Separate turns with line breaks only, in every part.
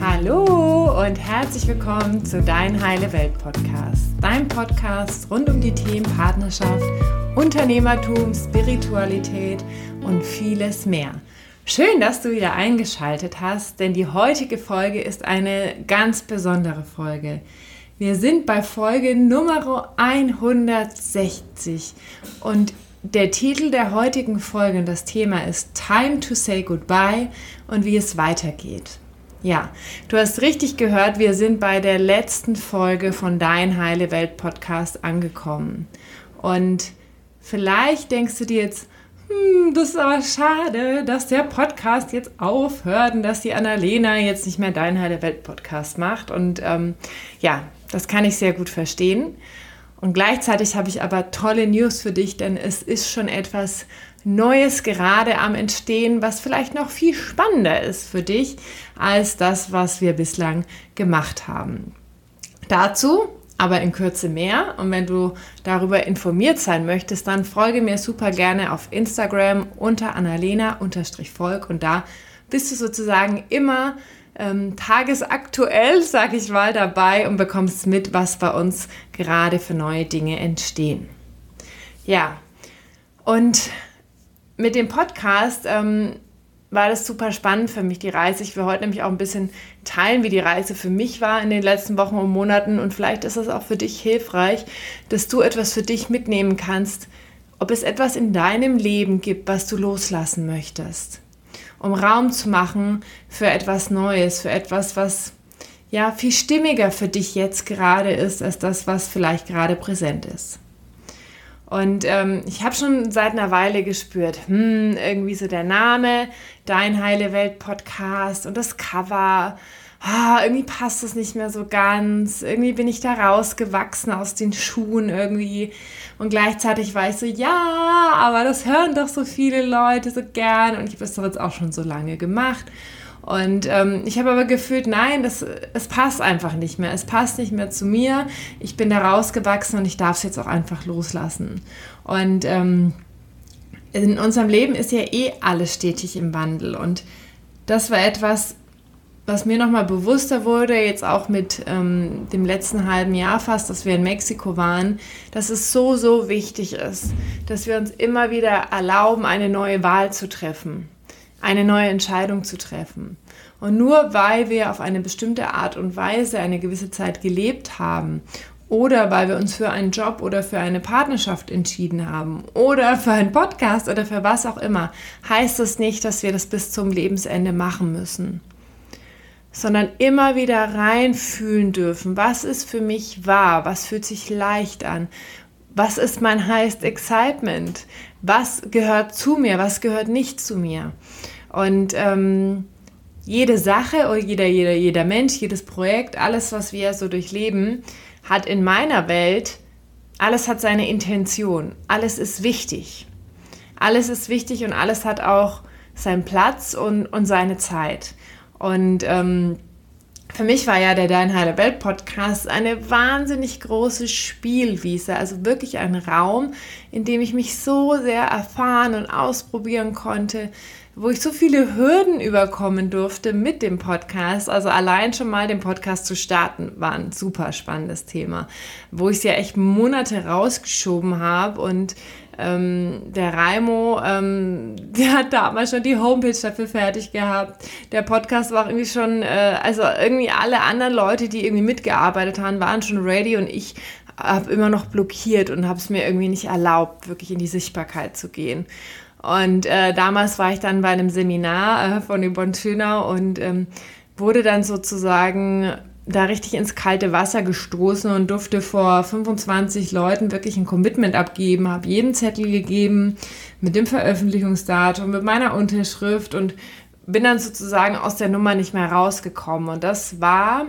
Hallo und herzlich willkommen zu Dein Heile Welt Podcast. Dein Podcast rund um die Themen Partnerschaft, Unternehmertum, Spiritualität und vieles mehr. Schön, dass du wieder eingeschaltet hast, denn die heutige Folge ist eine ganz besondere Folge. Wir sind bei Folge Nummer 160 und der Titel der heutigen Folge und das Thema ist Time to Say Goodbye und wie es weitergeht. Ja, du hast richtig gehört, wir sind bei der letzten Folge von Dein Heile Welt Podcast angekommen. Und vielleicht denkst du dir jetzt, hm, das ist aber schade, dass der Podcast jetzt aufhört und dass die Annalena jetzt nicht mehr Dein Heile Welt Podcast macht. Und ähm, ja, das kann ich sehr gut verstehen. Und gleichzeitig habe ich aber tolle News für dich, denn es ist schon etwas Neues gerade am Entstehen, was vielleicht noch viel spannender ist für dich als das, was wir bislang gemacht haben. Dazu aber in Kürze mehr. Und wenn du darüber informiert sein möchtest, dann folge mir super gerne auf Instagram unter annalena-volk und da bist du sozusagen immer ähm, tagesaktuell, sag ich mal, dabei und bekommst mit, was bei uns gerade für neue Dinge entstehen. Ja, und mit dem Podcast ähm, war das super spannend für mich, die Reise. Ich will heute nämlich auch ein bisschen teilen, wie die Reise für mich war in den letzten Wochen und Monaten. Und vielleicht ist es auch für dich hilfreich, dass du etwas für dich mitnehmen kannst, ob es etwas in deinem Leben gibt, was du loslassen möchtest um Raum zu machen für etwas Neues, für etwas, was ja viel stimmiger für dich jetzt gerade ist, als das, was vielleicht gerade präsent ist. Und ähm, ich habe schon seit einer Weile gespürt, hm, irgendwie so der Name, Dein Heile Welt Podcast und das Cover ah, irgendwie passt es nicht mehr so ganz. Irgendwie bin ich da rausgewachsen aus den Schuhen irgendwie. Und gleichzeitig war ich so, ja, aber das hören doch so viele Leute so gern. Und ich habe es doch jetzt auch schon so lange gemacht. Und ähm, ich habe aber gefühlt, nein, das, es passt einfach nicht mehr. Es passt nicht mehr zu mir. Ich bin da rausgewachsen und ich darf es jetzt auch einfach loslassen. Und ähm, in unserem Leben ist ja eh alles stetig im Wandel. Und das war etwas, was mir nochmal bewusster wurde, jetzt auch mit ähm, dem letzten halben Jahr fast, dass wir in Mexiko waren, dass es so, so wichtig ist, dass wir uns immer wieder erlauben, eine neue Wahl zu treffen, eine neue Entscheidung zu treffen. Und nur weil wir auf eine bestimmte Art und Weise eine gewisse Zeit gelebt haben oder weil wir uns für einen Job oder für eine Partnerschaft entschieden haben oder für einen Podcast oder für was auch immer, heißt das nicht, dass wir das bis zum Lebensende machen müssen sondern immer wieder reinfühlen dürfen, was ist für mich wahr, was fühlt sich leicht an, was ist mein Highest Excitement, was gehört zu mir, was gehört nicht zu mir. Und ähm, jede Sache oder jeder, jeder, jeder Mensch, jedes Projekt, alles, was wir so durchleben, hat in meiner Welt, alles hat seine Intention, alles ist wichtig. Alles ist wichtig und alles hat auch seinen Platz und, und seine Zeit. Und ähm, für mich war ja der Dein Heile Welt Podcast eine wahnsinnig große Spielwiese, also wirklich ein Raum, in dem ich mich so sehr erfahren und ausprobieren konnte, wo ich so viele Hürden überkommen durfte mit dem Podcast. Also allein schon mal den Podcast zu starten, war ein super spannendes Thema, wo ich es ja echt Monate rausgeschoben habe und ähm, der Raimo, ähm, der hat damals schon die Homepage dafür fertig gehabt. Der Podcast war irgendwie schon, äh, also irgendwie alle anderen Leute, die irgendwie mitgearbeitet haben, waren schon ready und ich habe immer noch blockiert und habe es mir irgendwie nicht erlaubt, wirklich in die Sichtbarkeit zu gehen. Und äh, damals war ich dann bei einem Seminar äh, von Yvonne Schöner und ähm, wurde dann sozusagen da richtig ins kalte Wasser gestoßen und durfte vor 25 Leuten wirklich ein Commitment abgeben, habe jeden Zettel gegeben mit dem Veröffentlichungsdatum, mit meiner Unterschrift und bin dann sozusagen aus der Nummer nicht mehr rausgekommen. Und das war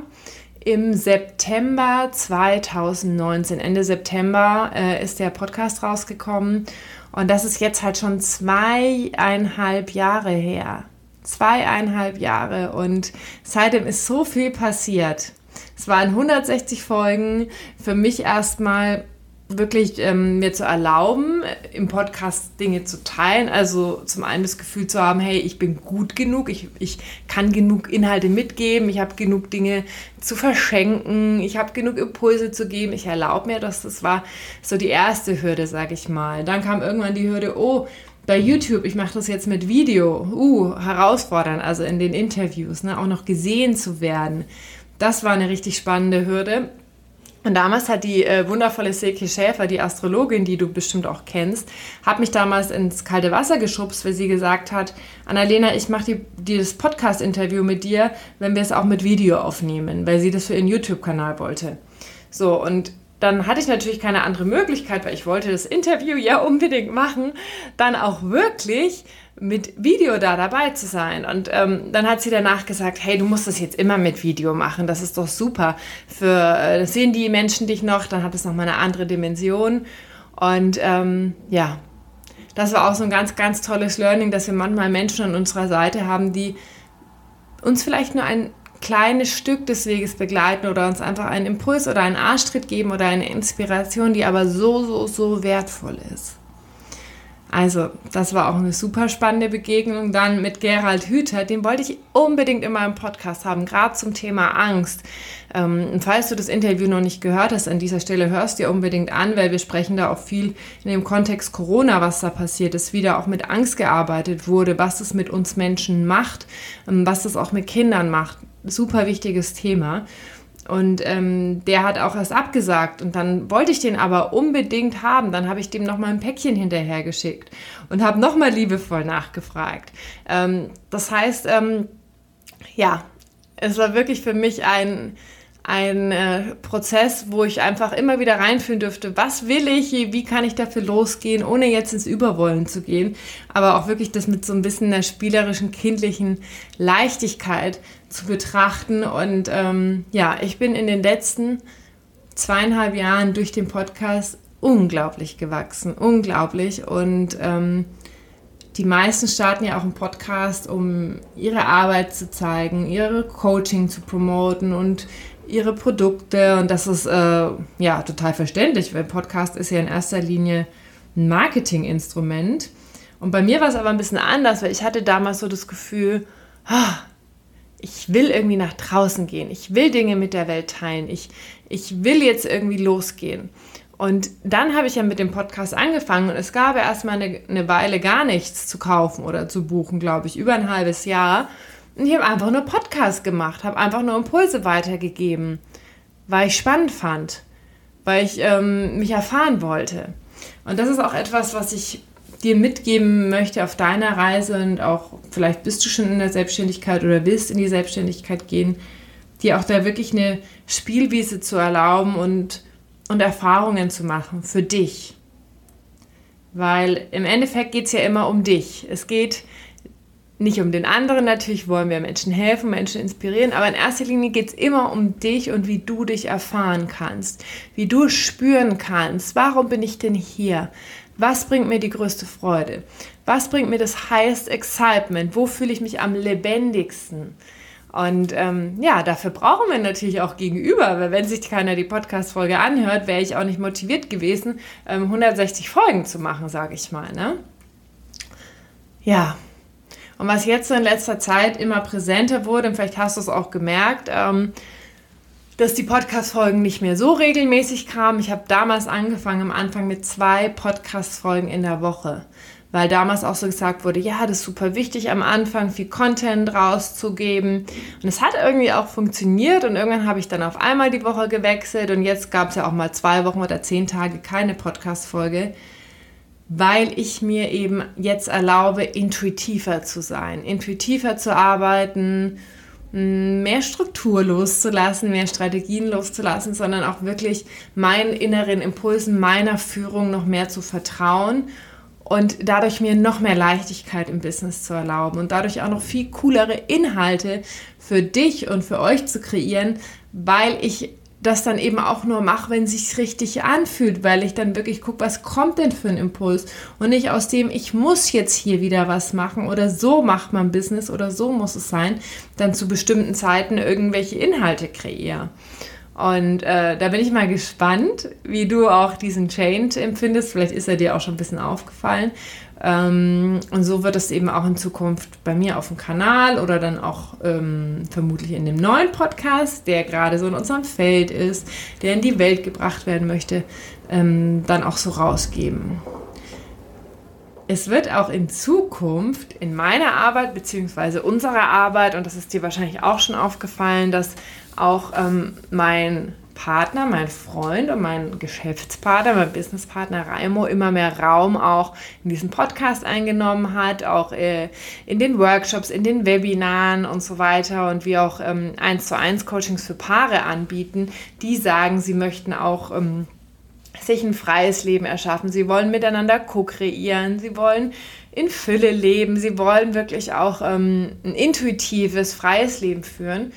im September 2019. Ende September äh, ist der Podcast rausgekommen und das ist jetzt halt schon zweieinhalb Jahre her zweieinhalb Jahre und seitdem ist so viel passiert. Es waren 160 Folgen. Für mich erstmal wirklich ähm, mir zu erlauben, im Podcast Dinge zu teilen. Also zum einen das Gefühl zu haben, hey, ich bin gut genug, ich, ich kann genug Inhalte mitgeben, ich habe genug Dinge zu verschenken, ich habe genug Impulse zu geben, ich erlaube mir das. Das war so die erste Hürde, sage ich mal. Dann kam irgendwann die Hürde, oh, bei YouTube, ich mache das jetzt mit Video, uh, herausfordernd, also in den Interviews, ne, auch noch gesehen zu werden. Das war eine richtig spannende Hürde. Und damals hat die äh, wundervolle Silke Schäfer, die Astrologin, die du bestimmt auch kennst, hat mich damals ins kalte Wasser geschubst, weil sie gesagt hat, Annalena, ich mache die, das Podcast-Interview mit dir, wenn wir es auch mit Video aufnehmen, weil sie das für ihren YouTube-Kanal wollte. So, und dann hatte ich natürlich keine andere Möglichkeit, weil ich wollte das Interview ja unbedingt machen, dann auch wirklich mit Video da dabei zu sein. Und ähm, dann hat sie danach gesagt, hey, du musst das jetzt immer mit Video machen, das ist doch super. Für äh, sehen die Menschen dich noch, dann hat es nochmal eine andere Dimension. Und ähm, ja, das war auch so ein ganz, ganz tolles Learning, dass wir manchmal Menschen an unserer Seite haben, die uns vielleicht nur ein kleines Stück des Weges begleiten oder uns einfach einen Impuls oder einen Arschtritt geben oder eine Inspiration, die aber so, so, so wertvoll ist. Also, das war auch eine super spannende Begegnung. Dann mit Gerald Hüther, den wollte ich unbedingt in meinem Podcast haben, gerade zum Thema Angst. Ähm, falls du das Interview noch nicht gehört hast, an dieser Stelle hörst dir unbedingt an, weil wir sprechen da auch viel in dem Kontext Corona, was da passiert ist, wie da auch mit Angst gearbeitet wurde, was es mit uns Menschen macht, ähm, was es auch mit Kindern macht. Super wichtiges Thema. Und ähm, der hat auch erst abgesagt. Und dann wollte ich den aber unbedingt haben. Dann habe ich dem nochmal ein Päckchen hinterhergeschickt und habe nochmal liebevoll nachgefragt. Ähm, das heißt, ähm, ja, es war wirklich für mich ein, ein äh, Prozess, wo ich einfach immer wieder reinfühlen dürfte, was will ich, wie kann ich dafür losgehen, ohne jetzt ins Überwollen zu gehen, aber auch wirklich das mit so ein bisschen einer spielerischen, kindlichen Leichtigkeit zu betrachten. Und ähm, ja, ich bin in den letzten zweieinhalb Jahren durch den Podcast unglaublich gewachsen, unglaublich und ähm, die meisten starten ja auch einen Podcast, um ihre Arbeit zu zeigen, ihre Coaching zu promoten und ihre Produkte. Und das ist äh, ja total verständlich, weil Podcast ist ja in erster Linie ein Marketinginstrument. Und bei mir war es aber ein bisschen anders, weil ich hatte damals so das Gefühl, ah, ich will irgendwie nach draußen gehen, ich will Dinge mit der Welt teilen, ich, ich will jetzt irgendwie losgehen. Und dann habe ich ja mit dem Podcast angefangen und es gab ja erstmal eine, eine Weile gar nichts zu kaufen oder zu buchen, glaube ich, über ein halbes Jahr. Ich habe einfach nur Podcast gemacht, habe einfach nur Impulse weitergegeben, weil ich spannend fand, weil ich ähm, mich erfahren wollte. Und das ist auch etwas, was ich dir mitgeben möchte auf deiner Reise und auch vielleicht bist du schon in der Selbstständigkeit oder willst in die Selbstständigkeit gehen, dir auch da wirklich eine Spielwiese zu erlauben und, und Erfahrungen zu machen für dich. Weil im Endeffekt geht es ja immer um dich. Es geht nicht um den anderen, natürlich wollen wir Menschen helfen, Menschen inspirieren, aber in erster Linie geht es immer um dich und wie du dich erfahren kannst, wie du spüren kannst, warum bin ich denn hier? Was bringt mir die größte Freude? Was bringt mir das highest excitement? Wo fühle ich mich am lebendigsten? Und ähm, ja, dafür brauchen wir natürlich auch gegenüber, weil wenn sich keiner die Podcast-Folge anhört, wäre ich auch nicht motiviert gewesen, ähm, 160 Folgen zu machen, sage ich mal. Ne? Ja, und was jetzt in letzter Zeit immer präsenter wurde, und vielleicht hast du es auch gemerkt, ähm, dass die Podcast-Folgen nicht mehr so regelmäßig kamen. Ich habe damals angefangen, am Anfang mit zwei Podcast-Folgen in der Woche, weil damals auch so gesagt wurde, ja, das ist super wichtig, am Anfang viel Content rauszugeben. Und es hat irgendwie auch funktioniert und irgendwann habe ich dann auf einmal die Woche gewechselt und jetzt gab es ja auch mal zwei Wochen oder zehn Tage keine Podcast-Folge weil ich mir eben jetzt erlaube, intuitiver zu sein, intuitiver zu arbeiten, mehr Struktur loszulassen, mehr Strategien loszulassen, sondern auch wirklich meinen inneren Impulsen, meiner Führung noch mehr zu vertrauen und dadurch mir noch mehr Leichtigkeit im Business zu erlauben und dadurch auch noch viel coolere Inhalte für dich und für euch zu kreieren, weil ich das dann eben auch nur mache, wenn es sich richtig anfühlt, weil ich dann wirklich gucke, was kommt denn für ein Impuls und nicht aus dem, ich muss jetzt hier wieder was machen oder so macht man Business oder so muss es sein, dann zu bestimmten Zeiten irgendwelche Inhalte kreiere. Und äh, da bin ich mal gespannt, wie du auch diesen Change empfindest. Vielleicht ist er dir auch schon ein bisschen aufgefallen. Ähm, und so wird es eben auch in Zukunft bei mir auf dem Kanal oder dann auch ähm, vermutlich in dem neuen Podcast, der gerade so in unserem Feld ist, der in die Welt gebracht werden möchte, ähm, dann auch so rausgeben. Es wird auch in Zukunft in meiner Arbeit bzw. unserer Arbeit, und das ist dir wahrscheinlich auch schon aufgefallen, dass auch ähm, mein Partner, mein Freund und mein Geschäftspartner, mein Businesspartner Raimo immer mehr Raum auch in diesem Podcast eingenommen hat, auch äh, in den Workshops, in den Webinaren und so weiter und wir auch ähm, 1 zu 1 Coachings für Paare anbieten, die sagen, sie möchten auch ähm, sich ein freies Leben erschaffen. Sie wollen miteinander co-kreieren, sie wollen in Fülle leben, sie wollen wirklich auch ähm, ein intuitives, freies Leben führen.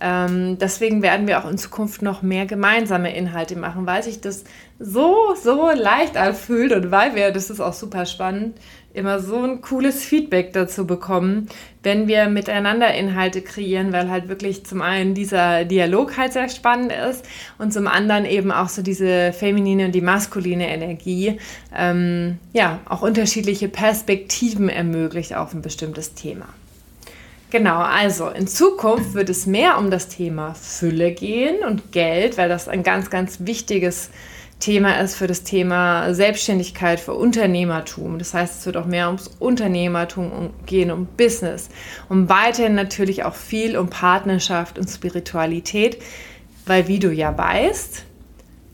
Ähm, deswegen werden wir auch in Zukunft noch mehr gemeinsame Inhalte machen, weil sich das so, so leicht anfühlt und weil wir, das ist auch super spannend, immer so ein cooles Feedback dazu bekommen, wenn wir miteinander Inhalte kreieren, weil halt wirklich zum einen dieser Dialog halt sehr spannend ist und zum anderen eben auch so diese feminine und die maskuline Energie, ähm, ja, auch unterschiedliche Perspektiven ermöglicht auf ein bestimmtes Thema. Genau, also in Zukunft wird es mehr um das Thema Fülle gehen und Geld, weil das ein ganz, ganz wichtiges Thema ist für das Thema Selbstständigkeit, für Unternehmertum. Das heißt, es wird auch mehr ums Unternehmertum gehen, um Business, um weiterhin natürlich auch viel um Partnerschaft und Spiritualität, weil wie du ja weißt,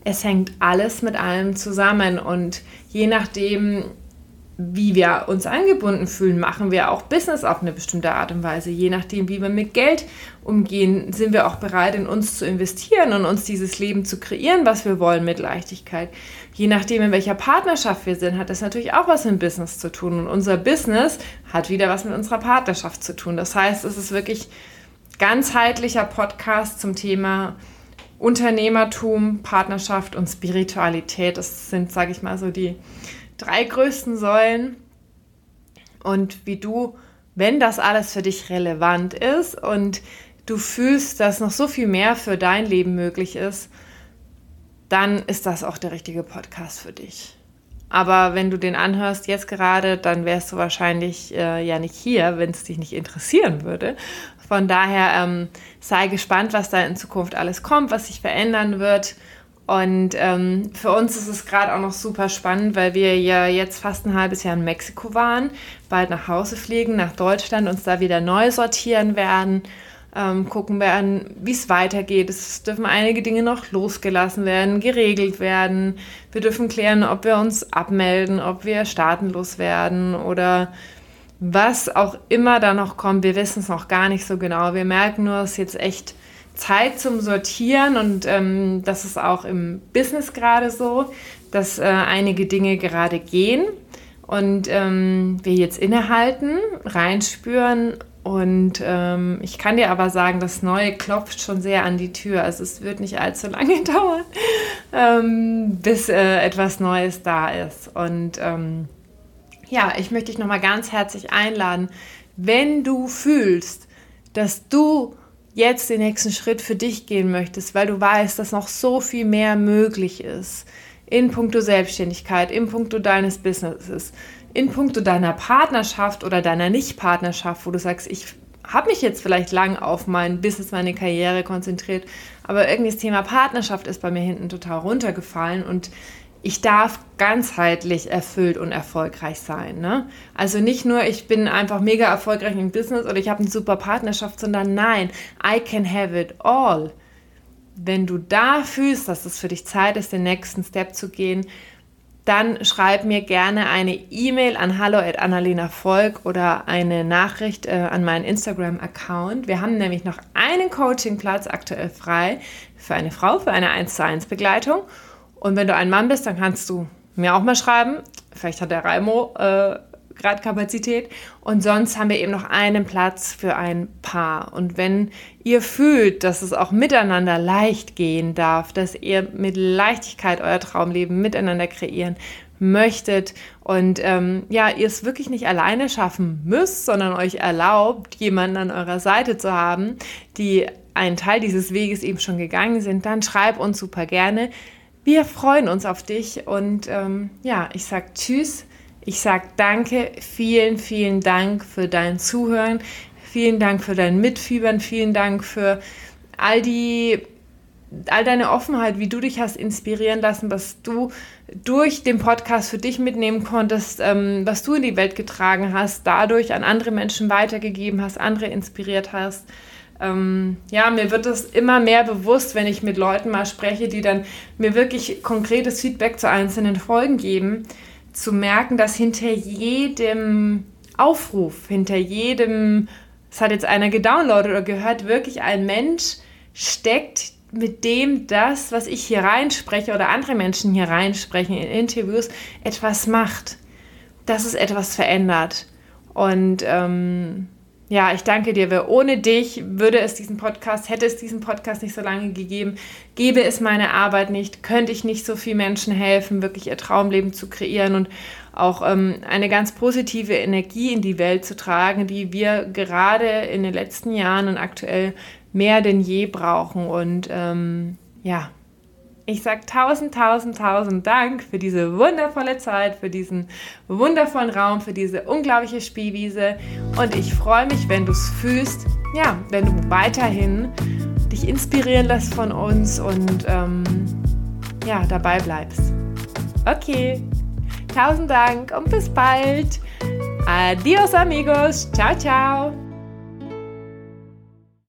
es hängt alles mit allem zusammen und je nachdem, wie wir uns angebunden fühlen, machen wir auch Business auf eine bestimmte Art und Weise. Je nachdem, wie wir mit Geld umgehen, sind wir auch bereit, in uns zu investieren und uns dieses Leben zu kreieren, was wir wollen, mit Leichtigkeit. Je nachdem, in welcher Partnerschaft wir sind, hat das natürlich auch was mit Business zu tun. Und unser Business hat wieder was mit unserer Partnerschaft zu tun. Das heißt, es ist wirklich ganzheitlicher Podcast zum Thema Unternehmertum, Partnerschaft und Spiritualität. Das sind, sage ich mal, so die drei größten Säulen und wie du, wenn das alles für dich relevant ist und du fühlst, dass noch so viel mehr für dein Leben möglich ist, dann ist das auch der richtige Podcast für dich. Aber wenn du den anhörst jetzt gerade, dann wärst du wahrscheinlich äh, ja nicht hier, wenn es dich nicht interessieren würde. Von daher ähm, sei gespannt, was da in Zukunft alles kommt, was sich verändern wird. Und ähm, für uns ist es gerade auch noch super spannend, weil wir ja jetzt fast ein halbes Jahr in Mexiko waren, bald nach Hause fliegen, nach Deutschland, uns da wieder neu sortieren werden, ähm, gucken werden, wie es weitergeht. Es dürfen einige Dinge noch losgelassen werden, geregelt werden. Wir dürfen klären, ob wir uns abmelden, ob wir staatenlos werden oder was auch immer da noch kommt. Wir wissen es noch gar nicht so genau. Wir merken nur, es ist jetzt echt Zeit zum Sortieren und ähm, das ist auch im Business gerade so, dass äh, einige Dinge gerade gehen und ähm, wir jetzt innehalten, reinspüren und ähm, ich kann dir aber sagen, das Neue klopft schon sehr an die Tür. Also es wird nicht allzu lange dauern, ähm, bis äh, etwas Neues da ist. Und ähm, ja, ich möchte dich nochmal ganz herzlich einladen, wenn du fühlst, dass du jetzt den nächsten Schritt für dich gehen möchtest, weil du weißt, dass noch so viel mehr möglich ist in puncto Selbstständigkeit, in puncto deines Businesses, in puncto deiner Partnerschaft oder deiner Nicht-Partnerschaft, wo du sagst, ich habe mich jetzt vielleicht lang auf mein Business, meine Karriere konzentriert, aber irgendwie das Thema Partnerschaft ist bei mir hinten total runtergefallen und ich darf ganzheitlich erfüllt und erfolgreich sein. Ne? Also nicht nur, ich bin einfach mega erfolgreich im Business oder ich habe eine super Partnerschaft, sondern nein, I can have it all. Wenn du da fühlst, dass es für dich Zeit ist, den nächsten Step zu gehen, dann schreib mir gerne eine E-Mail an hallo@annalena oder eine Nachricht äh, an meinen Instagram-Account. Wir haben nämlich noch einen Coachingplatz aktuell frei für eine Frau, für eine 1 zu 1 Begleitung. Und wenn du ein Mann bist, dann kannst du mir auch mal schreiben. Vielleicht hat der Raimo äh, gerade Kapazität. Und sonst haben wir eben noch einen Platz für ein Paar. Und wenn ihr fühlt, dass es auch miteinander leicht gehen darf, dass ihr mit Leichtigkeit euer Traumleben miteinander kreieren möchtet und ähm, ja, ihr es wirklich nicht alleine schaffen müsst, sondern euch erlaubt, jemanden an eurer Seite zu haben, die einen Teil dieses Weges eben schon gegangen sind, dann schreib uns super gerne. Wir freuen uns auf dich und ähm, ja, ich sag Tschüss. Ich sag Danke, vielen, vielen Dank für dein Zuhören, vielen Dank für dein Mitfiebern, vielen Dank für all die all deine Offenheit, wie du dich hast inspirieren lassen, was du durch den Podcast für dich mitnehmen konntest, ähm, was du in die Welt getragen hast, dadurch an andere Menschen weitergegeben hast, andere inspiriert hast. Ähm, ja, mir wird es immer mehr bewusst, wenn ich mit Leuten mal spreche, die dann mir wirklich konkretes Feedback zu einzelnen Folgen geben, zu merken, dass hinter jedem Aufruf, hinter jedem, es hat jetzt einer gedownloadet oder gehört, wirklich ein Mensch steckt, mit dem das, was ich hier reinspreche oder andere Menschen hier reinsprechen in Interviews, etwas macht, dass es etwas verändert. Und ähm, ja, ich danke dir, weil ohne dich würde es diesen Podcast, hätte es diesen Podcast nicht so lange gegeben, gäbe es meine Arbeit nicht, könnte ich nicht so vielen Menschen helfen, wirklich ihr Traumleben zu kreieren und auch ähm, eine ganz positive Energie in die Welt zu tragen, die wir gerade in den letzten Jahren und aktuell mehr denn je brauchen. Und ähm, ja, ich sage tausend, tausend, tausend Dank für diese wundervolle Zeit, für diesen wundervollen Raum, für diese unglaubliche Spielwiese. Und ich freue mich, wenn du es fühlst, ja, wenn du weiterhin dich inspirieren lässt von uns und ähm, ja, dabei bleibst. Okay, tausend Dank und bis bald. Adios amigos. Ciao, ciao.